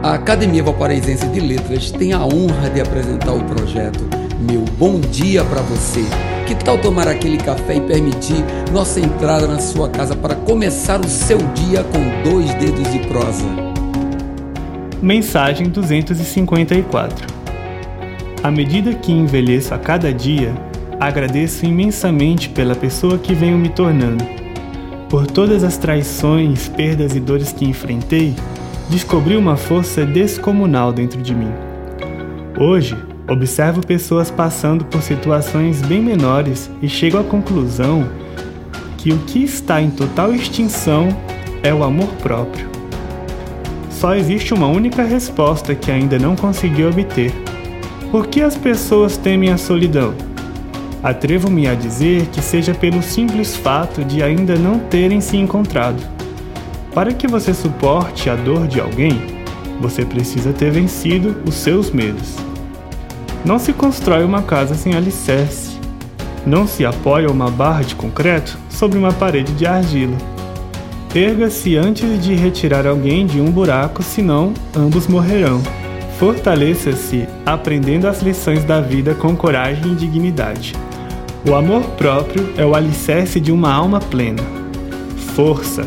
A Academia Valparaísense de Letras tem a honra de apresentar o projeto Meu Bom Dia para Você. Que tal tomar aquele café e permitir nossa entrada na sua casa para começar o seu dia com dois dedos de prosa? Mensagem 254 À medida que envelheço a cada dia, agradeço imensamente pela pessoa que venho me tornando. Por todas as traições, perdas e dores que enfrentei, descobri uma força descomunal dentro de mim. Hoje, observo pessoas passando por situações bem menores e chego à conclusão que o que está em total extinção é o amor próprio. Só existe uma única resposta que ainda não consegui obter. Por que as pessoas temem a solidão? Atrevo-me a dizer que seja pelo simples fato de ainda não terem se encontrado. Para que você suporte a dor de alguém, você precisa ter vencido os seus medos. Não se constrói uma casa sem alicerce. Não se apoia uma barra de concreto sobre uma parede de argila. Erga-se antes de retirar alguém de um buraco, senão ambos morrerão. Fortaleça-se aprendendo as lições da vida com coragem e dignidade. O amor próprio é o alicerce de uma alma plena. Força!